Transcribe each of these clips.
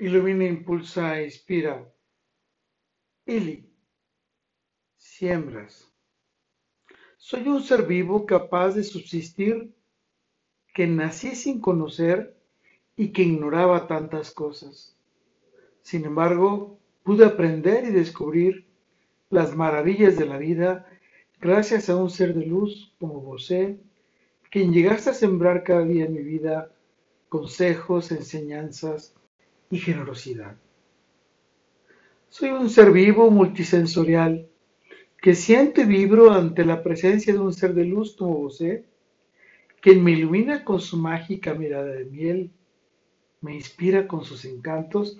Ilumina, impulsa e inspira. Ili. Siembras. Soy un ser vivo capaz de subsistir que nací sin conocer y que ignoraba tantas cosas. Sin embargo, pude aprender y descubrir las maravillas de la vida gracias a un ser de luz como vos, quien llegaste a sembrar cada día en mi vida consejos, enseñanzas y generosidad. Soy un ser vivo multisensorial que siente vibro ante la presencia de un ser de luz como vos, quien me ilumina con su mágica mirada de miel, me inspira con sus encantos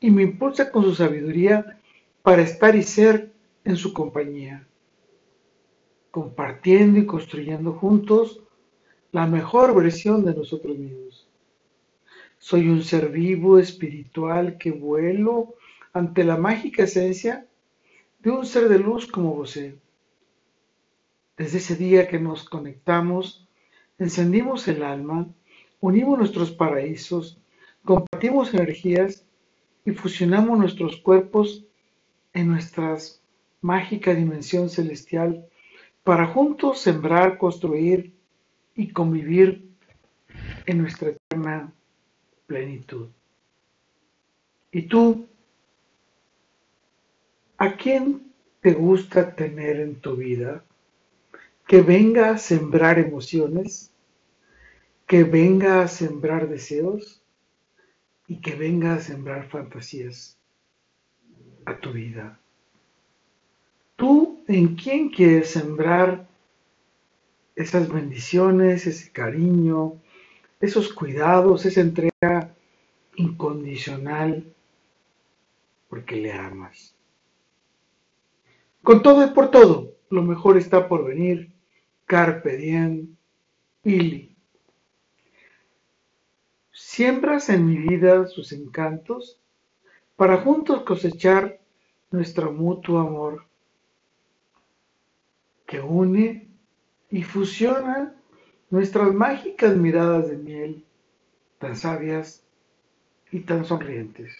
y me impulsa con su sabiduría para estar y ser en su compañía, compartiendo y construyendo juntos la mejor versión de nosotros mismos. Soy un ser vivo, espiritual, que vuelo ante la mágica esencia de un ser de luz como vos. Desde ese día que nos conectamos, encendimos el alma, unimos nuestros paraísos, compartimos energías y fusionamos nuestros cuerpos en nuestra mágica dimensión celestial para juntos sembrar, construir y convivir en nuestra eterna plenitud. ¿Y tú? ¿A quién te gusta tener en tu vida? Que venga a sembrar emociones, que venga a sembrar deseos y que venga a sembrar fantasías a tu vida. ¿Tú en quién quieres sembrar esas bendiciones, ese cariño, esos cuidados, esa entrega incondicional porque le amas? Con todo y por todo, lo mejor está por venir. Carpe diem, Ili. Siembras en mi vida sus encantos para juntos cosechar nuestro mutuo amor que une y fusiona nuestras mágicas miradas de miel, tan sabias y tan sonrientes.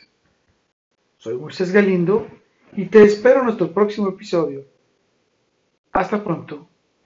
Soy Moisés Galindo y te espero en nuestro próximo episodio. Hasta pronto.